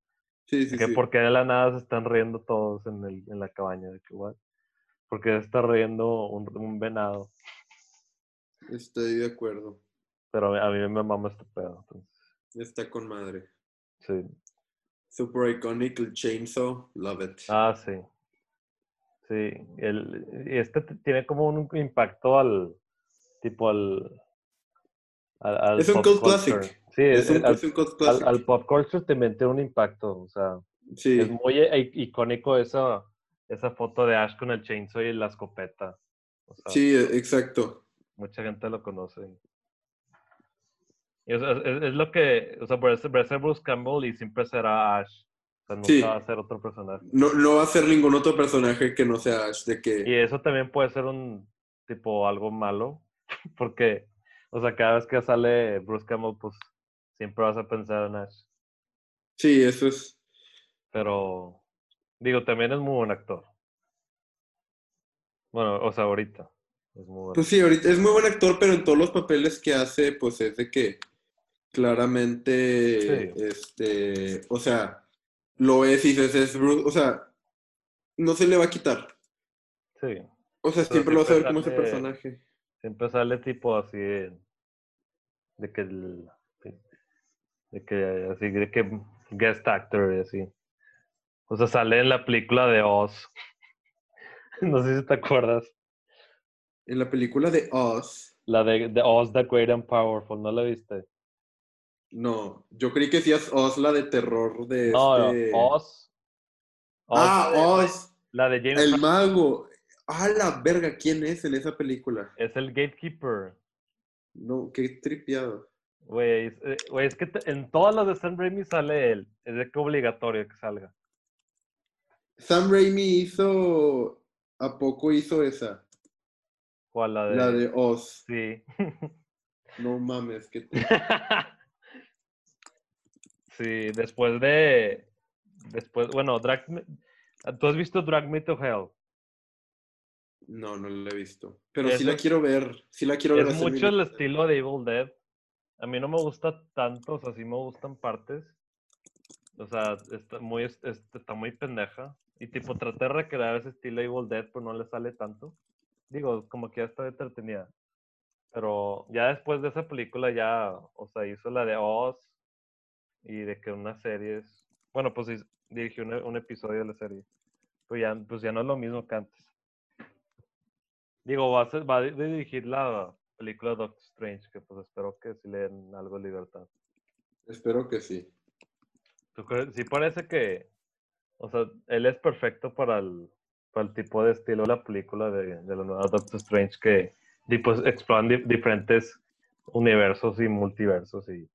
Sí, sí, que sí. por qué de la nada se están riendo todos en, el, en la cabaña, de que what? ¿Por qué está riendo un, un venado? Estoy de acuerdo. Pero a mí me mama este pedo. Entonces, Está con madre. sí. Super iconic, el chainsaw, love it. Ah, sí. Sí, el, este tiene como un impacto al, tipo al... al, al Es un cult classic. Sí, Es un, al, es un cult al- classic. al pop culture también tiene un impacto, o sea, Sí, es muy icónico esa, esa foto de Ash con el chainsaw y la escopeta. O sea, sí, exacto. mucha gente lo conoce. Y es, es- es- es lo que, o sea, Bruce Campbell y siempre será Ash. O sea, nunca Sí. va a ser otro personaje. No, no va a ser ningún otro personaje que no sea Ash, de Y que... eso también puede ser un tipo algo malo, porque, o sea, cada vez que sale Bruce Campbell, pues siempre vas a pensar en Ash. Sí, eso es... Pero, digo, también es muy buen actor. Bueno, o sea, ahorita. Es muy buen Pues sí, ahorita es muy buen actor, pero en todos los papeles que hace, pues es de que claramente, Sí. este, o sea, lo es y dices, es Bruce, o sea, no se le va a quitar. Sí, O sea, siempre lo vas a ver como ese personaje. siempre sale tipo así de, de que el, de que así de que guest actor y así. O sea, sale en la película de Oz. No sé si te acuerdas. En la película de Oz, La de, de Oz the Great and Powerful, ¿no la viste? No, yo creí que decías Oz, la de terror de No, este... Oz. Oz, Ah, Oz, La de James el mago. Ah, la verga, ¿quién es en esa película? es el gatekeeper. No, qué tripiado. Güey, es, eh, güey, es que te- en todas las de Sam Raimi sale él. Es de que obligatorio que salga. Sam Raimi hizo, ¿a poco hizo esa? ¿Cuál? La de. La de Oz. Sí. No mames, que te... sí, después de. Después, bueno, Drag Me- ¿Tú has visto Drag Me to Hell? No, no la he visto. Pero sí la quiero ver. Sí la quiero ver. Es hacer mi mucho el estilo de Evil Dead. A mí no me gusta tanto, o sea, sí me gustan partes. O sea, está muy, es- es- está muy pendeja. Y tipo, traté de recrear ese estilo de Evil Dead, pero no le sale tanto. Digo, como que ya está entretenida. Pero ya después de esa película ya, o sea, hizo la de Oz y de que unas series. Bueno, pues dirigió un, un episodio de la serie. Pues ya, pues ya no es lo mismo que antes. Digo, va a, ser- va a di- dirigir la película Doctor Strange, que pues espero que sí le den algo de libertad. Espero que sí. Sí parece que, o sea, él es perfecto para el, para el tipo de estilo de la película de, de la nueva Doctor Strange que pues, exploran di- diferentes universos y multiversos y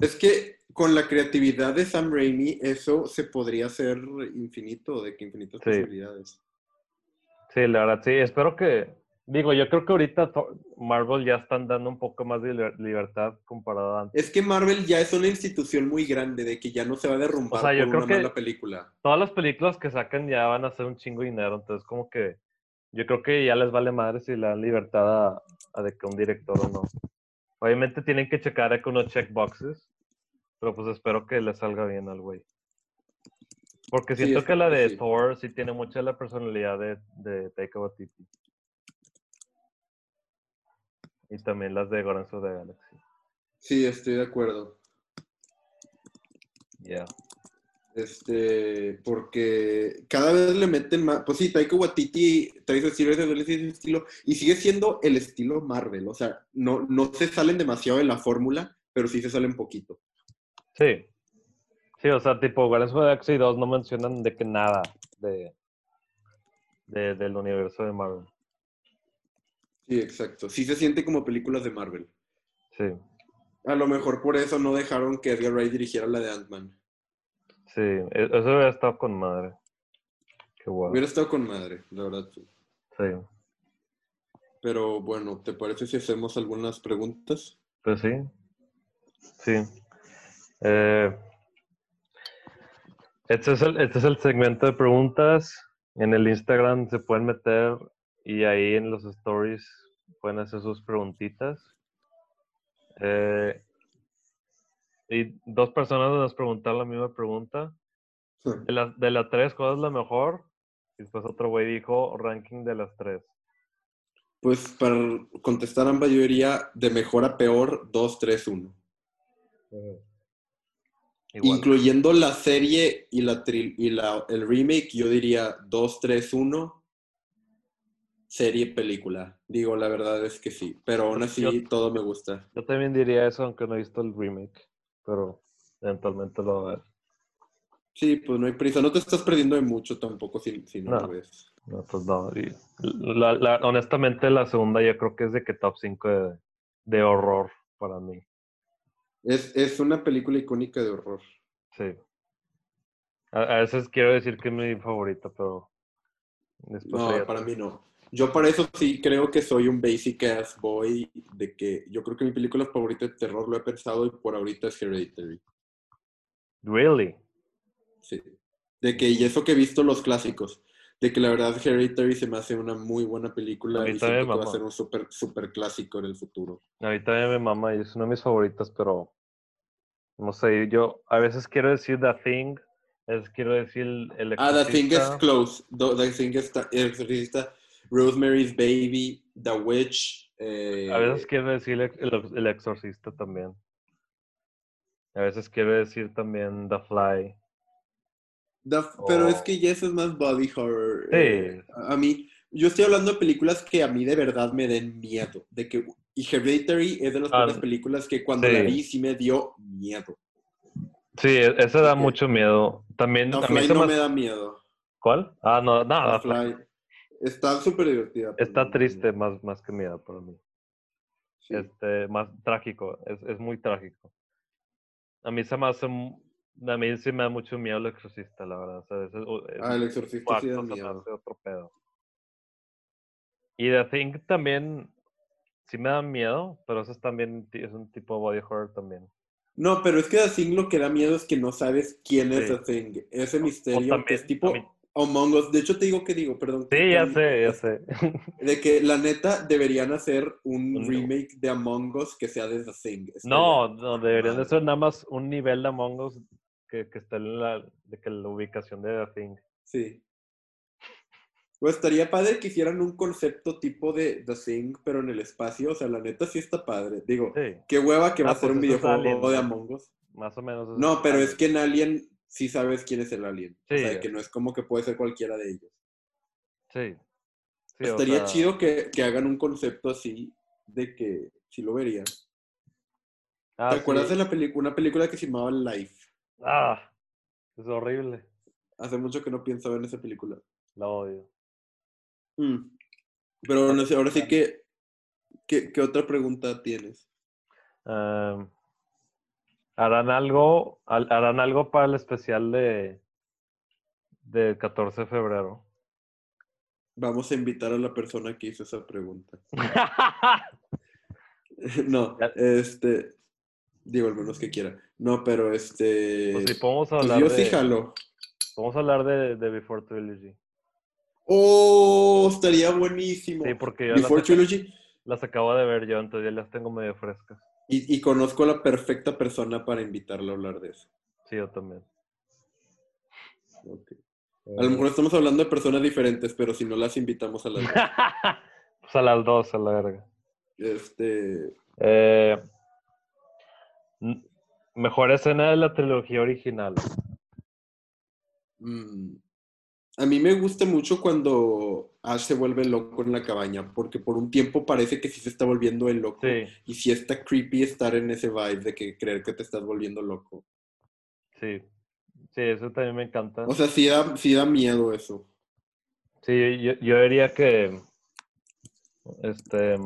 Es que con la creatividad de Sam Raimi, eso se podría hacer infinito, de que infinitas Sí. posibilidades. sí, la verdad, sí, espero que, digo, yo creo que ahorita Marvel ya están dando un poco más de liber- libertad comparado a antes. Es que Marvel ya es una institución muy grande, de que ya no se va a derrumbar O sea, yo por creo una que- mala película. Todas las películas que sacan ya van a hacer un chingo de dinero, entonces como que yo creo que ya les vale madre si le dan libertad a, a de que un director o no. Obviamente tienen que checar con unos checkboxes, pero pues espero que le salga bien al güey. Porque Sí, siento que la de sí. Thor sí tiene mucha la personalidad de, de Taika Waititi. Y también las de Guardians of the Galaxy. Sí, estoy de acuerdo. Yeah. Este, porque cada vez le meten más. Pues sí, Taika Waititi trae su estilo, ese estilo, y sigue siendo el estilo Marvel. O sea, no, no se salen demasiado de la fórmula, pero sí se salen poquito. Sí. Sí, o sea, tipo Guardians of the Galaxy 2 no mencionan de que nada de, de- del universo de Marvel. Sí, exacto. Sí se siente como películas de Marvel. Sí, A lo mejor por eso no dejaron que Edgar Wright dirigiera la de Ant-Man. Sí, e- eso hubiera estado con madre. Qué guay. Hubiera estado con madre, la verdad. sí. Sí, Pero bueno, ¿te parece si hacemos algunas preguntas? pues sí. Sí. Eh, este, es el, este es el segmento de preguntas. En el Instagram se pueden meter y ahí en los stories pueden hacer sus preguntitas. Eh, y dos personas nos preguntaron la misma pregunta. De las de las tres, ¿cuál es la mejor? Y después otro güey dijo ranking de las tres. Pues para contestar ambas, yo diría de mejor a peor 2, 3, 1. Igual. Incluyendo la serie y, la tri- y la, el remake, yo diría 2, 3, 1. serie, película. Digo, la verdad es que sí. Pero aún así, Yo- todo me gusta. Yo también diría eso, aunque no he visto el remake. Pero eventualmente lo voy a ver. Sí, pues no hay prisa. No te estás perdiendo de mucho tampoco si, si no, No. lo ves. No, pues no. y la- la- honestamente, la segunda yo creo que es de que top 5 de, de horror para mí. Es, es una película icónica de horror. Sí. A, a veces quiero decir que es mi favorita, pero después No, ya- para mí no. Yo para eso sí creo que soy un basic ass boy, de que yo creo que mi película favorita de terror lo he pensado y por ahorita es Hereditary. Really? Sí. De que, y eso que he visto los clásicos, de que la verdad Hereditary se me hace una muy buena película A mí y también, siento que va a ser un súper, súper clásico en el futuro. A mí también me mama y es una de mis favoritas, pero no sé, yo a veces quiero decir The Thing, a veces quiero decir El Ah, The Thing is close. The Thing está, El Exorcista, Rosemary's Baby, The Witch. eh, A veces quiero decir el, el- el Exorcista también. A veces quiero decir también The Fly. The- Pero es que ya eso es más body horror. Sí. eh, a mí, yo estoy hablando de películas que a mí de verdad me den miedo. De que, y Hereditary es de las Ah, pocas películas que cuando sí. la vi sí me dio miedo. Sí, e- ese da mucho miedo. También The a mí Fly no me- me da miedo. ¿Cuál? Ah, no, no, The The Fly. Fly está súper divertida. Está triste más, más que miedo para mí. Sí. Este, más trágico, es, es muy trágico. A mí se me hace, a mí sí me da mucho miedo el exorcista, la verdad. O sea, o- es- Ah, el exorcista sí da miedo. otro pedo. Y The Thing también, sí me da miedo, pero eso es también, es un tipo de body horror también. No, pero es que The Thing lo que da miedo es que no sabes quién es. The Thing. Ese misterio que es tipo también- Among Us. De hecho, te digo que digo, perdón. Sí, ya sé, ya sé. De que la neta deberían hacer un remake de Among Us que sea de The Thing. No, no, deberían de ser nada más un nivel de Among Us que, que esté en la, de que la ubicación de The Thing. Sí. O estaría padre que hicieran un concepto tipo de The Thing, pero en el espacio. O sea, la neta sí está padre. Digo, Sí, qué hueva que va Ah, a ser pues un videojuego de. Among Us. más o menos. No, pero es que en Alien sí sabes quién es el alien. o Sí, sea, ya. que no es como que puede ser cualquiera de ellos. Sí. Sí, o Estaría sea, chido que, que hagan un concepto así de que sí lo vería. ah, ¿Te acuerdas de la película, una película que se llamaba Life? Ah, es horrible. Hace mucho que no pienso en esa película. La odio. Mm. Pero no sé, ahora sí que, ¿qué, qué otra pregunta tienes? Am, ¿Harán algo, al- harán algo para el especial de del 14 de febrero? Vamos a invitar a la persona que hizo esa pregunta. no, este, digo, al menos que quiera. No, pero este, Pues sí, podemos pues hablar yo de, sí jalo. Podemos hablar de, de Before Trilogy. Oh, estaría buenísimo. Sí, porque yo Before Trilogy. las acabo de ver yo, entonces ya las tengo medio frescas. Y, y conozco a la perfecta persona para invitarla a hablar de eso. Sí, yo también. Ok. A lo mejor estamos hablando de personas diferentes, pero si no las invitamos a las dos. pues a las dos, a la verga. Este, Eh, mejor escena de la trilogía original. mm, a mí me gusta mucho cuando Ash se vuelve loco en la cabaña, porque por un tiempo parece que sí se está volviendo el loco. Sí, Y sí está creepy estar en ese vibe de que creer que te estás volviendo loco. sí. Sí, eso también me encanta. O sea, sí da, sí da miedo eso. Sí, yo, yo diría que. Este.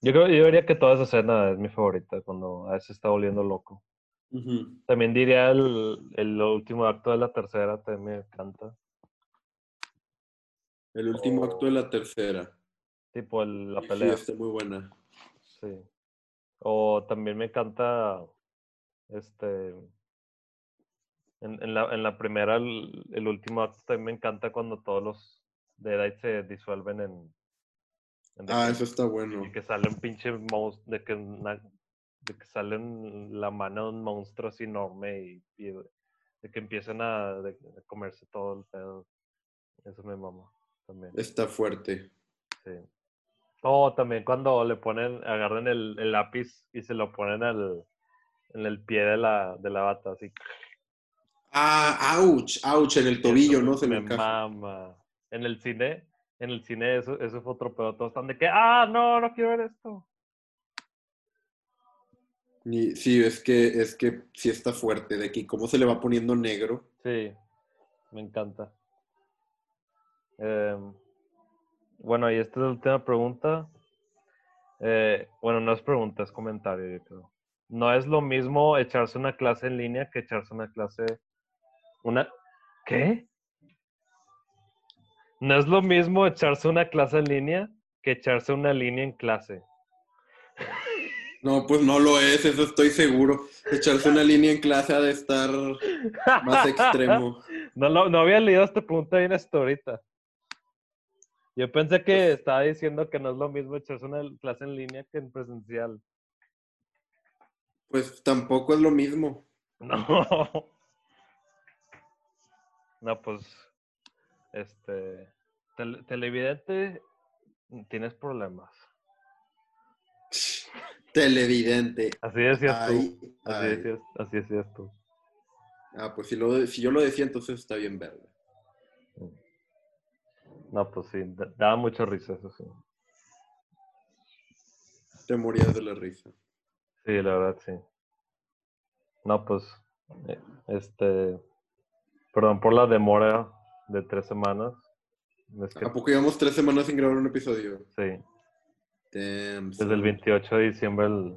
Yo creo yo diría que toda esa escena es mi favorita, cuando a se está volviendo loco. También diría el, el último acto de la tercera, también me encanta. El último acto de la tercera. Tipo el- la Sí, pelea. está muy buena. Sí. O también me encanta. Este. En, en la, en la primera, el, el último acto también me encanta cuando todos los Deadite se disuelven en. en Ah, eso está bueno. Y que sale un pinche monstruo, de que, de que sale en la mano de un monstruo así enorme y, y de que empiezan a, de- a comerse todo el pedo. Eso me mama también. Está fuerte. Sí. O también cuando le ponen, agarran el, el lápiz y se lo ponen al, en el pie de la, de la bata, así. Ah, ouch, ouch, en el tobillo, Eso ¿no? Se me mama. En el cine, en el cine eso, eso fue otro pedo. Todos están de que, ah, no, no quiero ver esto. Sí, es que, es que sí está fuerte de aquí. ¿Cómo se le va poniendo negro? Sí, me encanta. Em, bueno, y esta es la última pregunta. Eh, bueno, no es pregunta, es comentario, yo creo. No es lo mismo echarse una clase en línea que echarse una clase. Una. ¿Qué? No es lo mismo echarse una clase en línea que echarse una línea en clase. No, pues no lo es, eso estoy seguro. Echarse una línea en clase ha de estar más extremo. No, no había leído esta pregunta bien hasta ahorita. Yo pensé que estaba diciendo que no es lo mismo echarse una clase en línea que en presencial. Pues tampoco es lo mismo. No. No, pues, este, televidente, tienes problemas. Televidente. Así decías tú. Así, Decías, así decías tú. Ah, pues si, lo, si yo lo decía, entonces está bien verde. No, pues sí, daba mucha risa, eso sí. Te morías de la risa. Sí, la verdad, sí. No, pues, eh, este, perdón por la demora de tres semanas. ¿A poco llevamos tres semanas sin grabar un episodio? Sí. Desde el 28 de diciembre. El...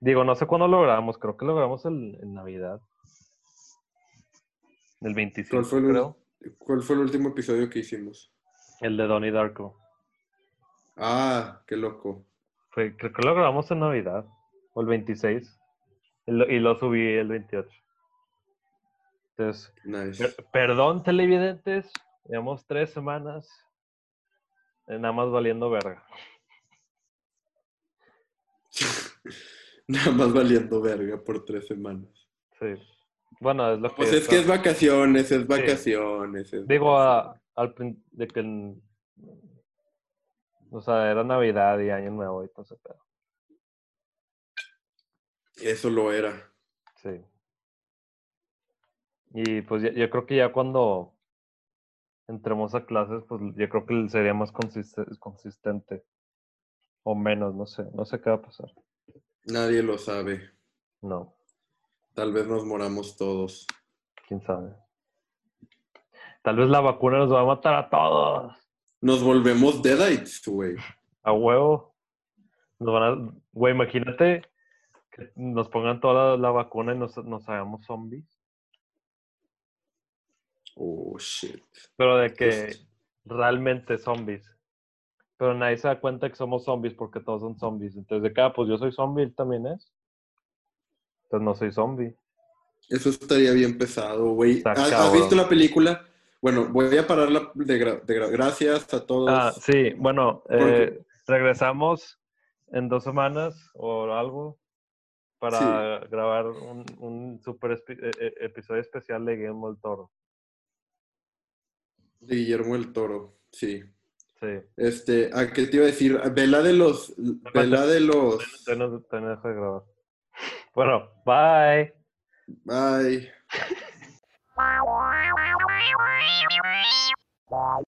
Digo, no sé cuándo lo grabamos, creo que lo grabamos el, en Navidad. El 25, ¿Cuál fue el, creo. ¿Cuál fue el último episodio que hicimos? El de Donnie Darko. Ah, qué loco. Fue, creo que lo grabamos en Navidad, o el 26. Y lo, y lo subí el 28. Entonces, nice. perdón, televidentes. Llevamos tres semanas nada más valiendo verga. nada más valiendo verga por tres semanas. Sí. Bueno, es lo que. Pues es que es vacaciones, es vacaciones. Digo, al de que. O sea, era Navidad y Año Nuevo y todo ese pedo. Eso lo era. Sí. Y pues yo, creo que ya cuando entremos a clases, pues yo creo que sería más consistente. O menos, no sé. No sé qué va a pasar. Nadie lo sabe. No. Tal vez nos moramos todos. ¿Quién sabe? Tal vez la vacuna nos va a matar a todos. Nos volvemos deadites, güey. A huevo. Nos van a... Güey, imagínate que nos pongan toda la, vacuna y nos, nos hagamos zombies. Oh, shit. Pero de que realmente zombies. Pero nadie se da cuenta que somos zombies porque todos son zombies. Entonces, de cada, pues yo soy zombie, también es. Entonces no soy zombie. Eso estaría bien pesado, güey. ¿Has, visto la película? Bueno, voy a parar de, gracias a todos. Ah, sí, bueno, eh, regresamos en dos semanas o algo para grabar un, un super e, e, episodio especial de Guillermo del Toro. De Guillermo del Toro, sí. Sí. Este, ¿a qué te iba a decir? Vela de los. Vela de los. Te, dejo de grabar. Bueno, bye. Bye.